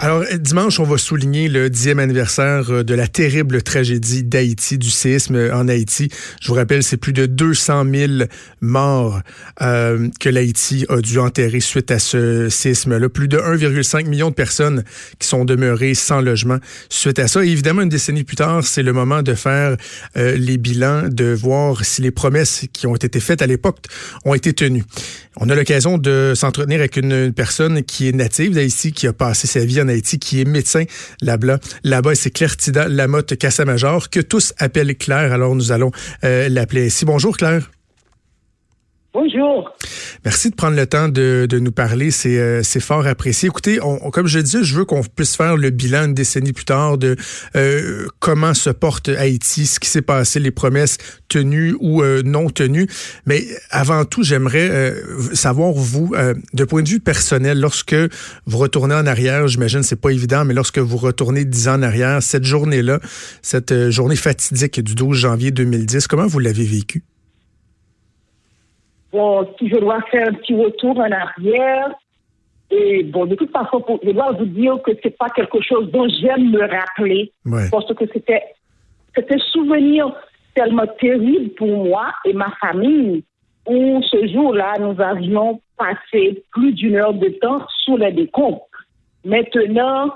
Alors, dimanche, on va souligner le dixième anniversaire euh, de la terrible tragédie d'Haïti, du séisme en Haïti. Je vous rappelle, c'est plus de 200 000 morts euh, que l'Haïti a dû enterrer suite à ce séisme-là. Plus de 1,5 million de personnes qui sont demeurées sans logement suite à ça. Et évidemment, une décennie plus tard, c'est le moment de faire euh, les bilans, de voir si les promesses qui ont été faites à l'époque ont été tenues. On a l'occasion de s'entretenir avec une personne qui est native d'Haïti, qui a passé sa vie en Qui est médecin là-bas. Là-bas, c'est Claire Tida Lamotte Cassamajor, que tous appellent Claire. Alors, nous allons euh, l'appeler ici. Bonjour, Claire. Bonjour. Merci de prendre le temps de, nous parler. C'est euh, fort apprécié. Écoutez, comme je disais, je veux qu'on puisse faire le bilan une décennie plus tard de euh, comment se porte Haïti, ce qui s'est passé, les promesses tenues ou euh, non tenues. Mais avant tout, j'aimerais savoir, vous, de point de vue personnel, lorsque vous retournez en arrière, j'imagine c'est pas évident, mais lorsque vous retournez dix ans en arrière, cette journée-là, cette journée fatidique du 12 janvier 2010, comment vous l'avez vécue? Bon, si je dois faire un petit retour en arrière, et bon, de toute façon, je dois vous dire que c'est pas quelque chose dont j'aime me rappeler, parce que c'était, c'était un souvenir tellement terrible pour moi et ma famille, où ce jour-là, nous avions passé plus d'une heure de temps sous les décomptes. Maintenant,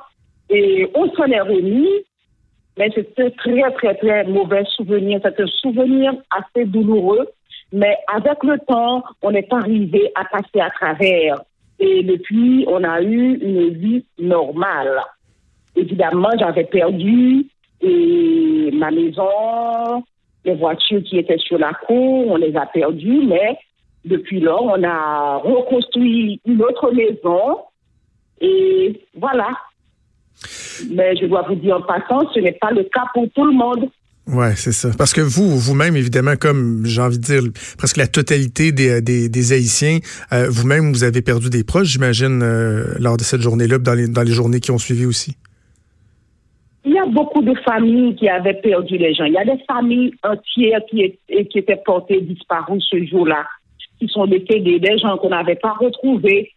et on s'en est remis, mais c'était un très, très, très mauvais souvenir. C'est un souvenir assez douloureux mais avec le temps, on est arrivé à passer à travers. Et depuis, on a eu une vie normale. Évidemment, j'avais perdu et ma maison, les voitures qui étaient sur la cour, on les a perdues, mais depuis lors, on a reconstruit une autre maison et voilà. Mais je dois vous dire en passant, ce n'est pas le cas pour tout le monde. Ouais, c'est ça. Parce que vous, vous-même, évidemment, comme j'ai envie de dire, presque la totalité des, des, Haïtiens, euh, vous-même, vous avez perdu des proches, j'imagine, euh, lors de cette journée-là, dans les, dans les journées qui ont suivi aussi. Il y a beaucoup de familles qui avaient perdu les gens. Il y a des familles entières qui, qui étaient portées disparues ce jour-là, qui sont décédées, des gens qu'on n'avait pas retrouvés.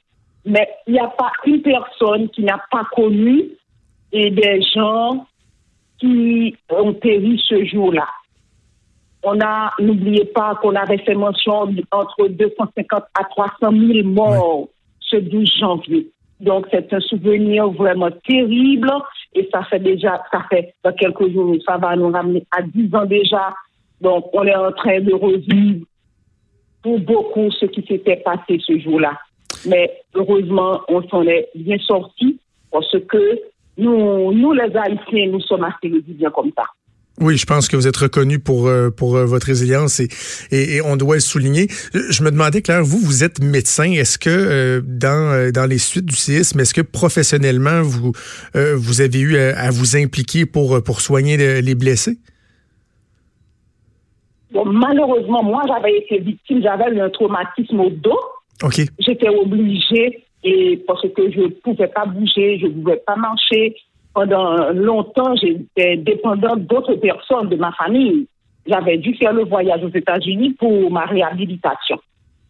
Mais il n'y a pas une personne qui n'a pas connu et des gens qui ont péri ce jour-là. On a, n'oubliez pas qu'on avait fait mention entre 250 à 300 000 morts ce 12 janvier. Donc, c'est un souvenir vraiment terrible et ça fait déjà, ça fait dans quelques jours, ça va nous ramener à 10 ans déjà. Donc, on est en train de revivre pour beaucoup ce qui s'était passé ce jour-là. Mais heureusement, on s'en est bien sorti parce que nous, nous, les Haïtiens, nous sommes assez résilients comme ça. Oui, je pense que vous êtes reconnu pour euh, pour euh, votre résilience et, et, on doit le souligner. Je me demandais, Claire, vous, vous êtes médecin. Est-ce que euh, dans dans les suites du séisme, est-ce que professionnellement vous vous avez eu à, vous impliquer pour pour soigner les blessés? Bon, malheureusement, moi, j'avais été victime, j'avais un traumatisme au dos. Ok. J'étais obligée et parce que je ne pouvais pas bouger, je ne pouvais pas marcher. Pendant longtemps, j'étais dépendante d'autres personnes de ma famille. J'avais dû faire le voyage aux États-Unis pour ma réhabilitation.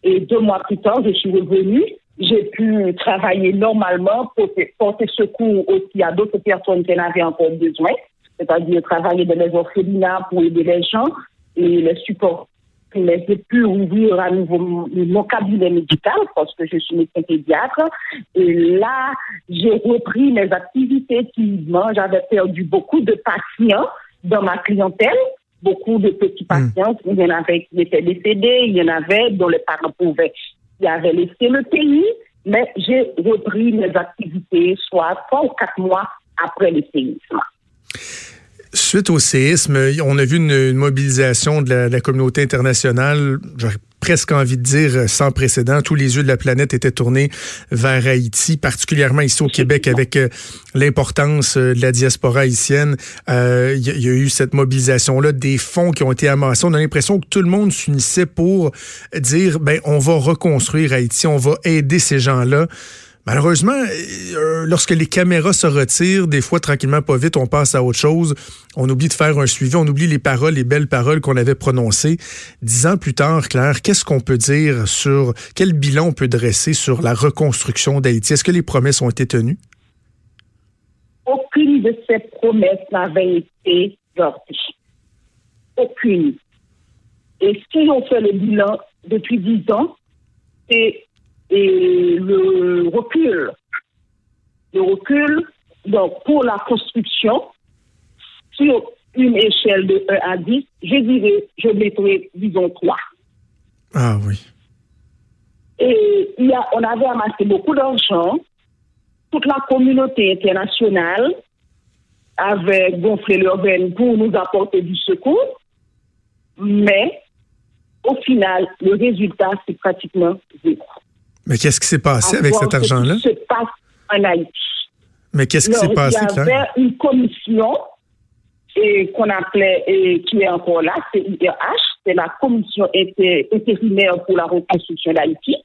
Et deux mois plus tard, je suis revenue. J'ai pu travailler normalement pour porter secours aussi à d'autres personnes qui en avaient encore besoin, c'est-à-dire travailler dans les orphelinats pour aider les gens et les supporter mais j'ai pu ouvrir à nouveau mon cabinet médical parce que je suis médecin pédiatre. Et là, j'ai repris mes activités activement. J'avais perdu beaucoup de patients dans ma clientèle, beaucoup de petits hmm. patients. Il y en avait qui étaient décédés, il y en avait dont les parents pouvaient, y avait laissé le pays. Mais j'ai repris mes activités, soit trois ou quatre mois après le séisme. Suite au séisme, on a vu une, mobilisation de la, communauté internationale, j'aurais presque envie de dire sans précédent. Tous les yeux de la planète étaient tournés vers Haïti, particulièrement ici au Québec, avec euh, l'importance euh, de la diaspora haïtienne. Il euh, y, a eu cette mobilisation-là, des fonds qui ont été amassés. On a l'impression que tout le monde s'unissait pour dire, ben, on va reconstruire Haïti, on va aider ces gens-là. Malheureusement, euh, lorsque les caméras se retirent, des fois, tranquillement, pas vite, on passe à autre chose. On oublie de faire un suivi, on oublie les paroles, les belles paroles qu'on avait prononcées. Dix ans plus tard, Claire, qu'est-ce qu'on peut dire sur, quel bilan on peut dresser sur la reconstruction d'Haïti? Est-ce que les promesses ont été tenues? aucune de ces promesses n'avait été gardée. Aucune. Et si on fait le bilan depuis dix ans, c'est le recul. Le recul, donc pour la construction, sur une échelle de 1 à 10, je dirais, je mettrais, disons, 3. Ah oui. Et il y a, on avait amassé beaucoup d'argent. Toute la communauté internationale avait gonflé leur veine pour nous apporter du secours. Mais au final, le résultat, c'est pratiquement zéro. Mais qu'est-ce qui s'est passé avec cet argent-là? Ce qui se passe en Haïti. Mais qu'est-ce qui s'est passé, Il y avait une commission qu'on appelait, et qui est encore là, c'est IRH, c'est la commission intérimaire pour la reconstruction d'Haïti,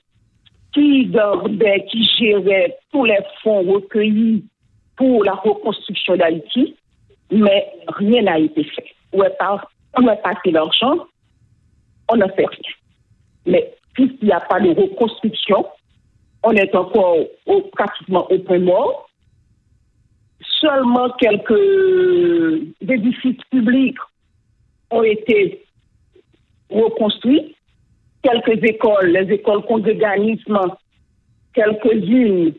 qui gardait, qui gérait tous les fonds recueillis pour la reconstruction d'Haïti, mais rien n'a été fait. On a passé l'argent, on n'a fait rien. Mais puisqu'il n'y a pas de reconstruction, on est encore pratiquement au point mort. Seulement quelques édifices publics ont été reconstruits. Quelques écoles, les écoles congréganisme, quelques-unes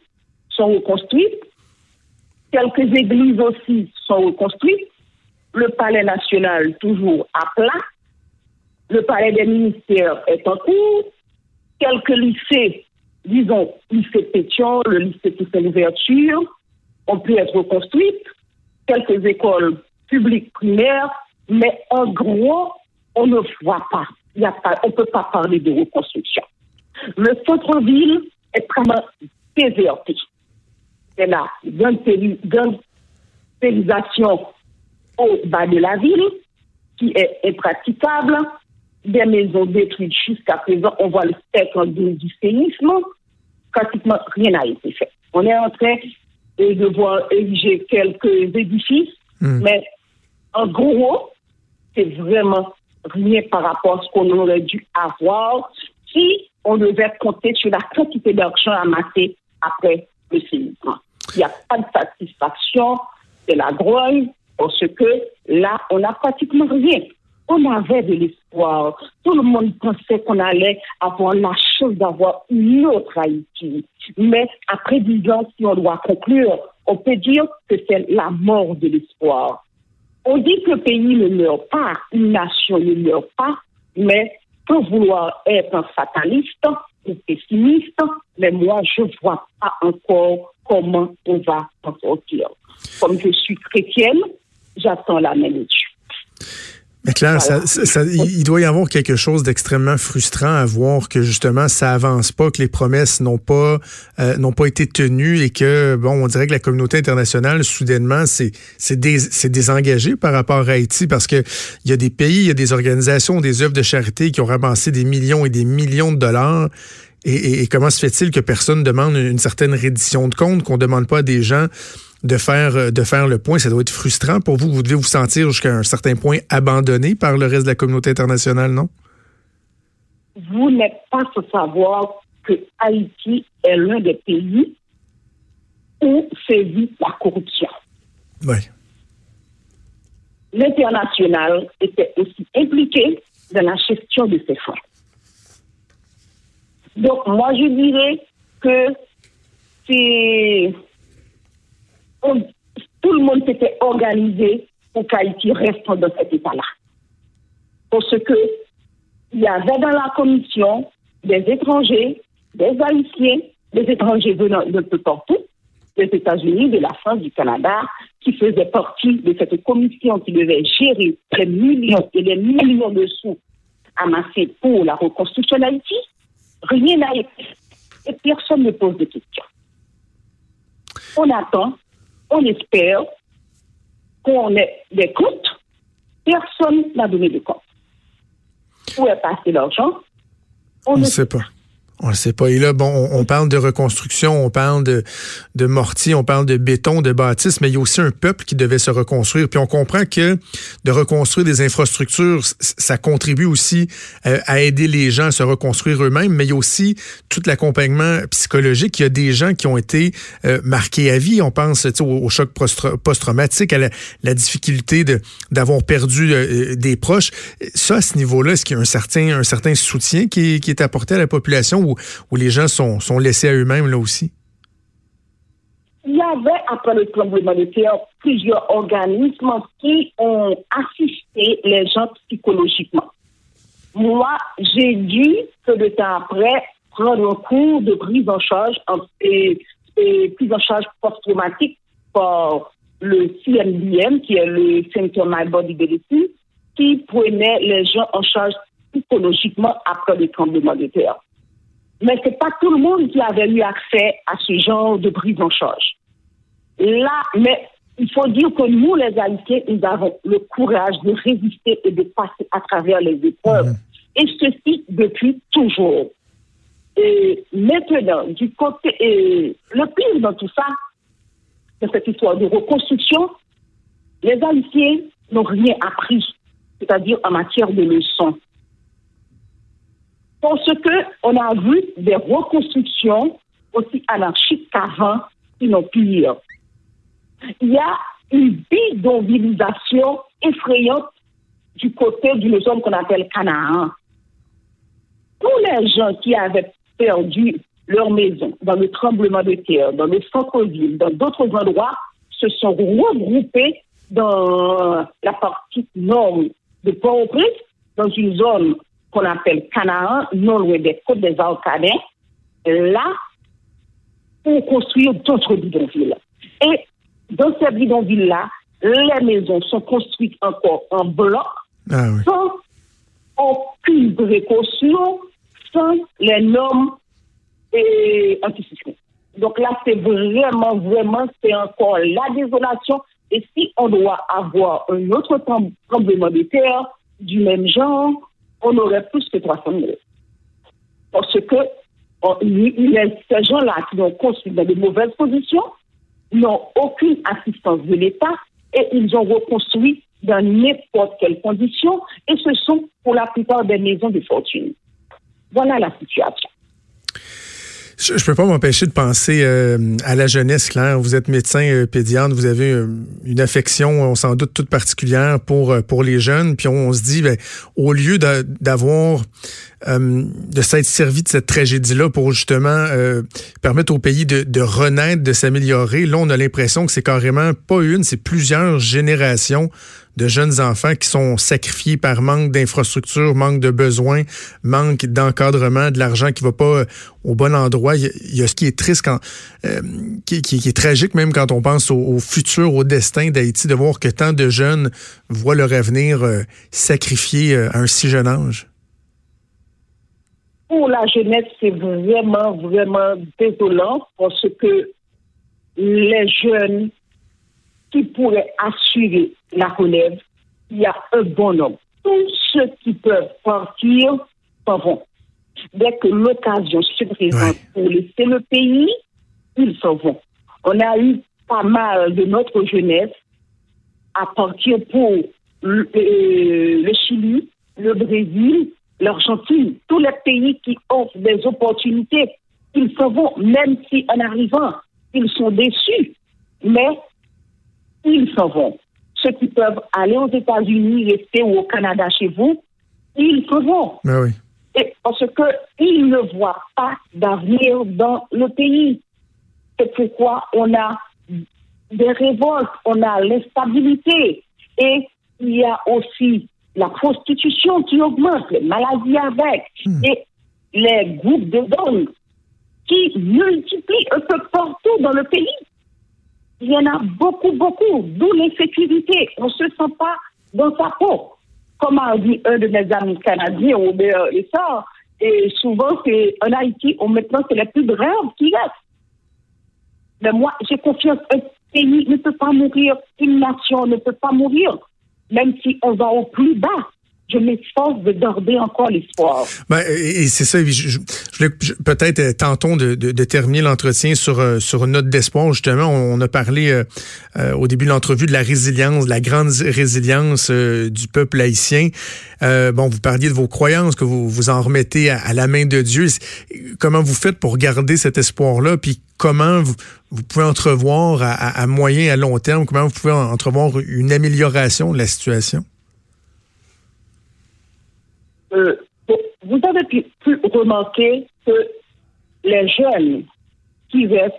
sont reconstruites. Quelques églises aussi sont reconstruites. Le palais national toujours à plat. Le palais des ministères est en cours. Quelques lycées, disons, lycée Pétion, le lycée Toussaint l'ouverture, ont pu être reconstruites. Quelques écoles publiques primaires, mais en gros, on ne voit pas. Y a pas on ne peut pas parler de reconstruction. Le centre-ville est vraiment déserté. C'est la gangsterisation au bas de la ville qui est impraticable des maisons détruites jusqu'à présent. On voit le spectre du séisme. Pratiquement rien n'a été fait. On est en train de voir ériger quelques édifices, hmm. mais en gros, c'est vraiment rien par rapport à ce qu'on aurait dû avoir si on devait compter sur la quantité d'argent amassé après le séisme. Il n'y a pas de satisfaction, c'est la grogne, parce que là, on n'a pratiquement rien on avait de l'espoir. Tout le monde pensait qu'on allait avoir la chance d'avoir une autre Haïti. Mais après dix ans, si on doit conclure, on peut dire que c'est la mort de l'espoir. On dit que le pays ne meurt pas, une nation ne meurt pas, mais pour vouloir être un fataliste ou pessimiste, mais moi, je ne vois pas encore comment on va en sortir. Comme je suis chrétienne, j'attends la même étude. Mais clair, il doit y avoir quelque chose d'extrêmement frustrant à voir que justement ça avance pas, que les promesses n'ont pas euh, n'ont pas été tenues et que bon, on dirait que la communauté internationale soudainement c'est c'est désengagé par rapport à Haïti parce que il y a des pays, il y a des organisations, des œuvres de charité qui ont ramassé des millions et des millions de dollars. Et, et comment se fait-il que personne demande une certaine reddition de compte, qu'on demande pas à des gens de faire, euh, de faire le point. Ça doit être frustrant pour vous. Vous devez vous sentir jusqu'à un certain point abandonné par le reste de la communauté internationale, non? Vous n'êtes pas sans savoir que Haïti est l'un des pays où sévit la corruption. Oui. L'international était aussi impliqué dans la gestion de ces fonds. Donc, moi, je dirais que c'est tout le monde s'était organisé pour qu'Haïti reste dans cet état-là. Parce que il y avait dans la commission des étrangers, des Haïtiens, des étrangers venant de peu partout, des États-Unis, de la France, du Canada, qui faisaient partie de cette commission qui devait gérer les millions et les millions de sous amassés pour la reconstruction d'Haïti. Rien n'a été et personne ne pose de questions. On attend on espère qu'on ait des comptes. Personne n'a donné de compte. Où est passé l'argent? On ne sait pas. On ne sait pas. Et là, bon, on, parle de reconstruction, on parle de, de mortier, on parle de béton, de bâtisse, mais il y a aussi un peuple qui devait se reconstruire. Puis on comprend que de reconstruire des infrastructures, ça contribue aussi euh, à aider les gens à se reconstruire eux-mêmes, mais il y a aussi tout l'accompagnement psychologique. Il y a des gens qui ont été euh, marqués à vie. On pense au, au, choc post-traumatique, à la, difficulté d'avoir perdu euh, des proches. Ça, à ce niveau-là, est-ce qu'il y a un certain, soutien qui est apporté à la population? Où, les gens sont, laissés à eux-mêmes là aussi? Il y avait, après le tremblement de terre, plusieurs organismes qui ont assisté les gens psychologiquement. Moi, j'ai dû, peu de temps après, prendre un cours de prise en charge et, prise en charge post-traumatique par le CMBM, qui est le Center My Body Medicine, qui prenait les gens en charge psychologiquement après le tremblement de terre. Mais ce n'est pas tout le monde qui avait eu accès à ce genre de prise en charge. Là, mais il faut dire que nous, les Haïtiens, nous avons le courage de résister et de passer à travers les épreuves. Mhm. Et ceci depuis toujours. Et maintenant, du côté, et le pire dans tout ça, de cette histoire de reconstruction, les Haïtiens n'ont rien appris, c'est-à-dire en matière de leçons. Parce qu'on a vu des reconstructions aussi anarchiques qu'avant, sinon pire. Il y a une bidonvillisation effrayante du côté d'une zone qu'on appelle Canaan. Tous les gens qui avaient perdu leur maison dans le tremblement de terre, dans le centre-ville, dans d'autres endroits, se sont regroupés dans la partie nord de Port-au-Prince, dans une zone qu'on appelle Canaan, non loin des côtes des Alcanais, là, pour construire d'autres bidonvilles. Et dans ces bidonvilles-là, les maisons sont construites encore en bloc, ah sans aucune précaution, sans les normes et Donc là, c'est vraiment, vraiment, c'est encore la désolation. Et si on doit avoir un autre tremblement de terre du même genre, on aurait plus que 300 000. Parce que ces gens-là qui ont construit dans de mauvaises positions n'ont aucune assistance de l'État et ils ont reconstruit dans n'importe quelle condition et ce sont pour la plupart des maisons de fortune. Voilà la situation. Je, ne peux pas m'empêcher de penser euh, à la jeunesse, Claire. Vous êtes médecin euh, pédiatre, vous avez euh, une affection, on s'en doute toute particulière pour pour les jeunes. Puis on, se dit, ben, au lieu d'avoir de s'être servi de cette tragédie-là pour justement permettre au pays de, de renaître, de s'améliorer, là on a l'impression que c'est carrément pas une, c'est plusieurs générations de jeunes enfants qui sont sacrifiés par manque d'infrastructures, manque de besoins, manque d'encadrement, de l'argent qui va pas euh, au bon endroit. Il y a, ce qui est triste, quand, euh, qui, est tragique même quand on pense au, futur, au destin d'Haïti, de voir que tant de jeunes voient leur avenir euh, sacrifié à un si jeune âge. Pour la jeunesse, c'est vraiment, vraiment désolant parce que les jeunes qui pourraient assurer la relève, il y a un bon nombre. Tous ceux qui peuvent partir s'en vont. Dès que l'occasion se présente pour laisser le pays, ils s'en vont. On a eu pas mal de notre jeunesse à partir pour le, euh, Chili, le Brésil, l'Argentine, tous les pays qui offrent des opportunités, ils s'en vont, même si en arrivant, ils sont déçus. Mais ils s'en vont ceux qui peuvent aller aux États-Unis, rester ou au Canada chez vous, ils se vont. Ben oui. Et parce qu'ils ne voient pas d'avenir dans le pays. C'est pourquoi on a des révoltes, on a l'instabilité. Et il y a aussi la prostitution qui augmente, les maladies avec, hmm. et les groupes de dons qui multiplient un peu partout dans le pays. Il y en a beaucoup, beaucoup, d'où l'insécurité. On ne se sent pas dans sa peau. Comme a dit un de mes amis canadiens, et souvent, c'est en Haïti, on, maintenant, c'est les plus graves qui restent. Mais moi, j'ai confiance. Un pays ne peut pas mourir, une nation ne peut pas mourir, même si on va au plus bas. Je m'efforce de garder encore l'espoir. Ben, et, c'est ça. Je, voulais peut-être euh, tentons de, de, terminer l'entretien sur euh, sur une note d'espoir. Justement, on, a parlé euh, au début de l'entrevue de la résilience, de la grande résilience du peuple haïtien. bon, vous parliez de vos croyances, que vous vous en remettez à, la main de Dieu. Comment vous faites pour garder cet espoir-là, puis comment vous, vous pouvez entrevoir à, à, moyen, à long terme, comment vous pouvez entrevoir une amélioration de la situation? Euh, vous avez pu, remarquer que les jeunes qui restent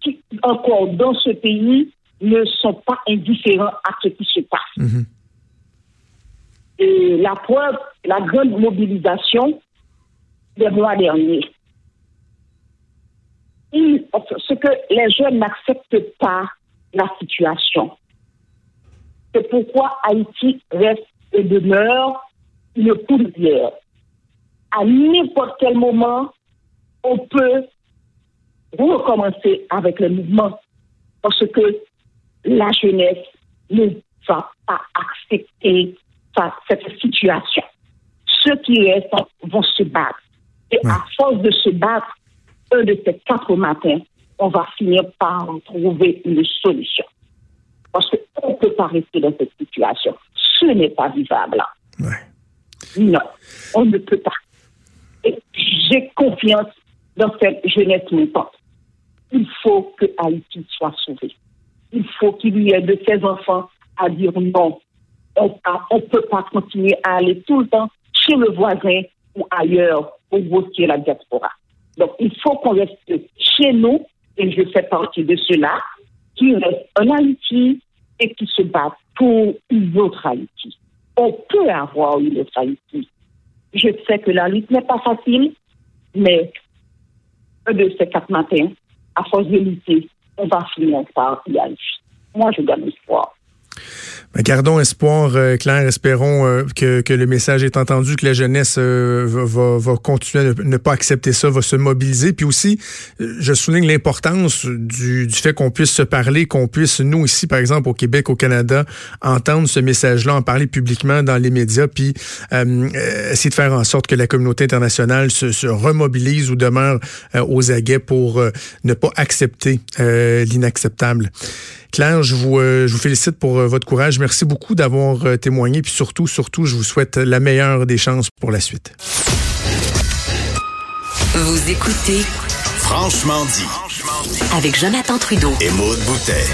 qui, encore dans ce pays ne sont pas indifférents à ce qui se passe. Mhm. Et la preuve, la grande mobilisation des mois derniers. ce que les jeunes n'acceptent pas la situation. C'est pourquoi Haïti reste et demeure une poussière. À n'importe quel moment, on peut recommencer avec le mouvement parce que la jeunesse ne va pas accepter cette situation. Ceux qui restent vont se battre. Et à force de se battre, un de ces quatre matins, on va finir par trouver une solution. Parce qu'on ne peut pas rester dans cette situation. Ce n'est pas vivable. Non, on ne peut pas. J'ai confiance dans cette jeunesse montante. Il faut que Haïti soit sauvé. Il faut qu'il y ait de ces enfants à dire non. On ne peut pas continuer à aller tout le temps chez le voisin ou ailleurs pour voter la diaspora. Donc, il faut qu'on reste chez nous, et je fais partie de ceux-là, qui restent en Haïti et qui se battent pour une autre Haïti on peut avoir une Haïti. Je sais que la lutte n'est pas facile, mais un de ces quatre matins, à force de lutter, on va finir par y arriver. Moi, je donne espoir. Ben, gardons espoir, euh, Claire. Espérons euh, que, le message est entendu, que la jeunesse euh, va, continuer à ne pas accepter ça, va se mobiliser. Puis aussi, je souligne l'importance du, du, fait qu'on puisse se parler, qu'on puisse, nous ici, par exemple, au Québec, au Canada, entendre ce message-là, en parler publiquement dans les médias, puis essayer de faire en sorte que la communauté internationale se, se remobilise ou demeure aux aguets pour ne pas accepter l'inacceptable. Claire, je vous, je vous félicite pour votre courage merci beaucoup d'avoir euh, témoigné. Puis surtout, surtout, je vous souhaite la meilleure des chances pour la suite. Vous écoutez Franchement dit avec Jonathan Trudeau et Maude Boutet.